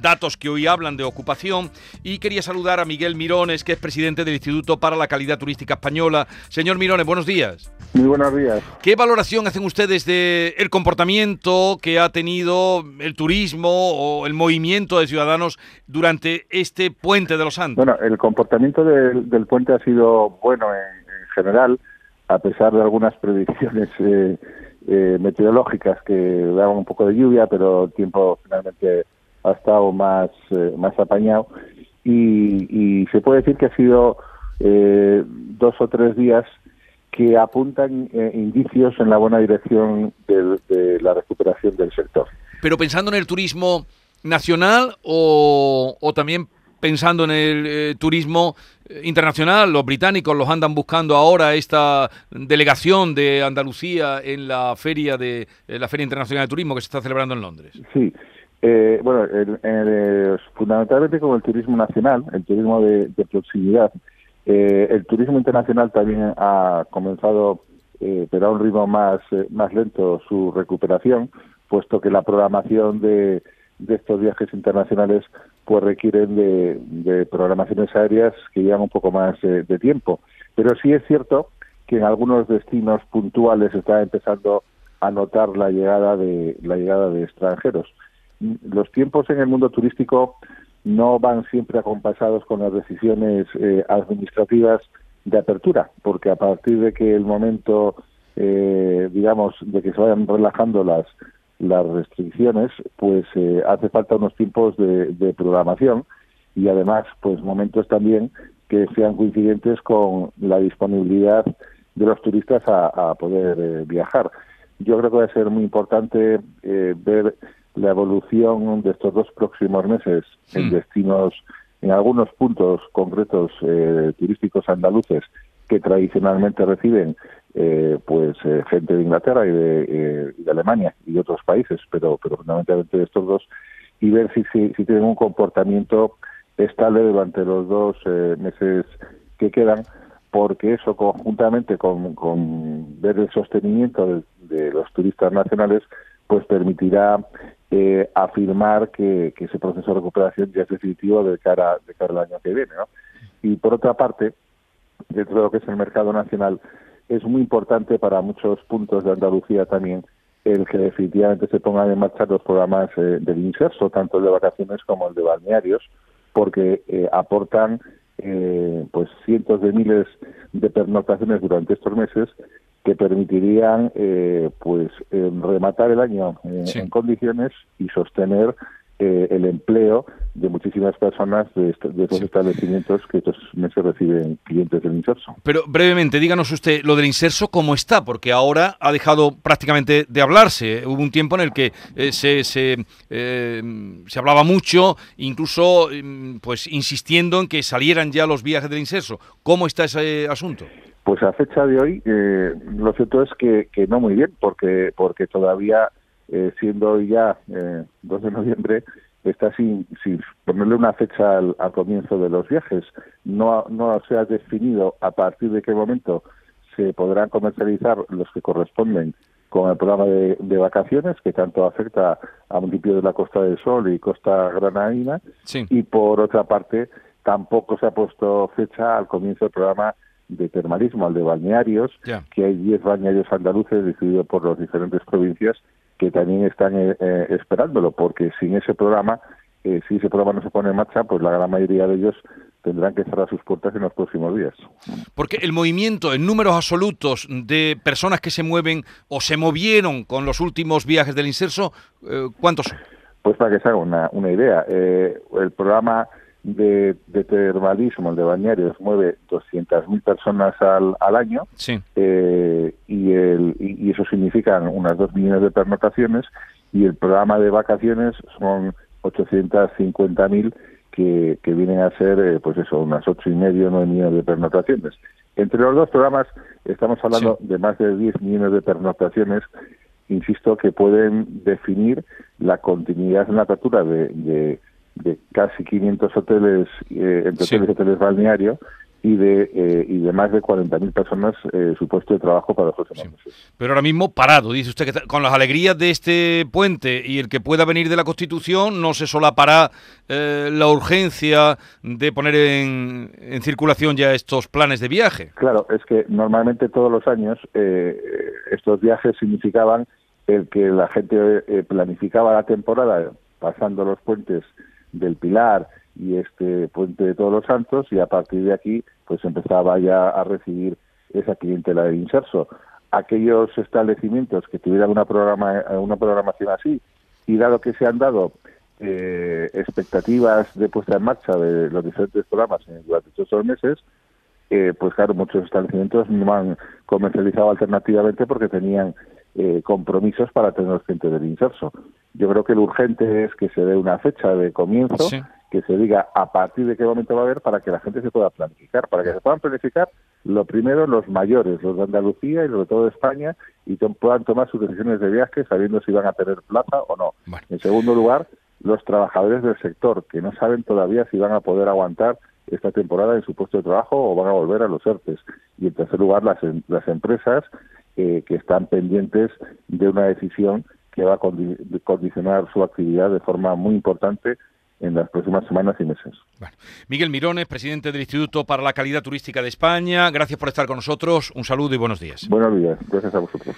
datos que hoy hablan de ocupación. Y quería saludar a Miguel Mirones, que es presidente del Instituto para la Calidad Turística Española. Señor Mirones, buenos días. Muy buenos días. ¿Qué valoración hacen ustedes del el comportamiento que ha tenido el turismo o el movimiento de ciudadanos durante este puente de los Andes? Bueno, el comportamiento del, puente ha sido bueno en, general, a pesar de algunas predicciones eh, eh, meteorológicas que daban un poco de lluvia, pero el tiempo finalmente ha estado más, eh, más apañado. Y, y, se puede decir que ha sido dos o tres días que apuntan eh, indicios en la buena dirección de, la recuperación del sector. Pero pensando en el turismo nacional o, también pensando en el eh, turismo eh, internacional, los británicos los andan buscando ahora esta delegación de Andalucía en la feria de la feria internacional de turismo que se está celebrando en Londres. Sí, bueno, fundamentalmente con el turismo nacional, el turismo de proximidad eh, el turismo internacional también ha comenzado, eh, pero a un ritmo más, eh, más lento, su recuperación, puesto que la programación de, estos viajes internacionales pues requieren de, programaciones aéreas que llevan un poco más de tiempo. Pero sí es cierto que en algunos destinos puntuales está empezando a notar la llegada de la llegada de extranjeros. Los tiempos en el mundo turístico no van siempre acompasados con las decisiones eh, administrativas de apertura, porque a partir de que el momento, eh, digamos, de que se vayan relajando las las restricciones, pues eh, hace falta unos tiempos de, programación y además, pues momentos también que sean coincidentes con la disponibilidad de los turistas a, poder viajar. Yo creo que va a ser muy importante ver la evolución de estos dos próximos meses en destinos, en algunos puntos concretos eh, turísticos andaluces que tradicionalmente reciben eh, pues eh, gente de Inglaterra y de, Alemania y otros países, pero, pero fundamentalmente de estos dos, y ver si, si, tienen un comportamiento estable durante los dos meses que quedan, porque eso conjuntamente con, con ver el sostenimiento de los turistas nacionales, pues permitirá eh, afirmar que, ese proceso de recuperación ya es definitivo de cara, de cara al año que viene. ¿no? Y por otra parte, dentro de lo que es el mercado nacional, es muy importante para muchos puntos de Andalucía también el que definitivamente se pongan en marcha los programas eh, del inserso, tanto el de vacaciones como el de balnearios, porque eh, aportan eh, pues cientos de miles de pernoctaciones durante estos meses que permitirían eh, pues eh, rematar el año eh, en condiciones y sostener el empleo de muchísimas personas de, estos establecimientos que estos meses reciben clientes del Inserso. Pero brevemente, díganos usted lo del Inserso cómo está, porque ahora ha dejado prácticamente de hablarse. Hubo un tiempo en el que se, se, se, hablaba mucho, incluso mm, pues insistiendo en que salieran ya los viajes del Inserso. ¿Cómo está ese asunto? Pues a fecha de hoy, eh, lo cierto es que, que, no muy bien, porque, porque todavía, eh, siendo hoy ya eh, 2 de noviembre, está sin, sin ponerle una fecha al, comienzo de los viajes. No, no se ha definido a partir de qué momento se podrán comercializar los que corresponden con el programa de, vacaciones, que tanto afecta a municipios de la Costa del Sol y Costa Granadina. Y por otra parte, tampoco se ha puesto fecha al comienzo del programa de termalismo al de balnearios, que hay 10 balnearios andaluces decididos por las diferentes provincias que también están eh, eh, esperándolo, porque sin ese programa, eh, si ese programa no se pone en marcha, pues la gran mayoría de ellos tendrán que cerrar sus puertas en los próximos días. Porque el movimiento en números absolutos de personas que se mueven o se movieron con los últimos viajes del inserso, ¿cuántos son? Pues para que se haga una, una idea, el programa de, termalismo, el de bañarios, mueve 200.000 personas al, al año eh, y, el, y, eso significa unas 2 millones de pernotaciones y el programa de vacaciones son 850.000 que, que vienen a ser, eh, pues eso, unas ocho y medio, 9 millones de pernotaciones. Entre los dos programas estamos hablando de más de 10 millones de pernotaciones insisto, que pueden definir la continuidad en la apertura de, de, de casi 500 hoteles, eh, entre hoteles y hoteles balnearios, y de, eh, y de más de 40.000 personas eh, su puesto de trabajo para los próximos meses. Pero ahora mismo parado, dice usted que con las alegrías de este puente y el que pueda venir de la Constitución no se solapará eh, la urgencia de poner en, en, circulación ya estos planes de viaje. Claro, es que normalmente todos los años eh, estos viajes significaban el que la gente planificaba la temporada pasando los puentes del Pilar, y este puente de Todos los Santos y a partir de aquí pues empezaba ya a recibir esa clientela del inserso. Aquellos establecimientos que tuvieran una programa una programación así y dado que se han dado eh, expectativas de puesta en marcha de los diferentes programas durante estos meses, eh, pues claro, muchos establecimientos no han comercializado alternativamente porque tenían eh, compromisos para tener los clientes del inserso. Yo creo que lo urgente es que se dé una fecha de comienzo que se diga a partir de qué momento va a haber para que la gente se pueda planificar, para que se puedan planificar lo primero los mayores, los de Andalucía y los de toda España, y puedan tomar sus decisiones de viaje sabiendo si van a tener plaza o no. En segundo lugar, los trabajadores del sector, que no saben todavía si van a poder aguantar esta temporada en su puesto de trabajo o van a volver a los ERTES. Y en tercer lugar, las, em, las empresas eh, que están pendientes de una decisión que va a condicionar su actividad de forma muy importante en las próximas semanas y meses. Miguel Mirones, presidente del Instituto para la Calidad Turística de España, gracias por estar con nosotros, un saludo y buenos días. Buenos días, gracias a vosotros.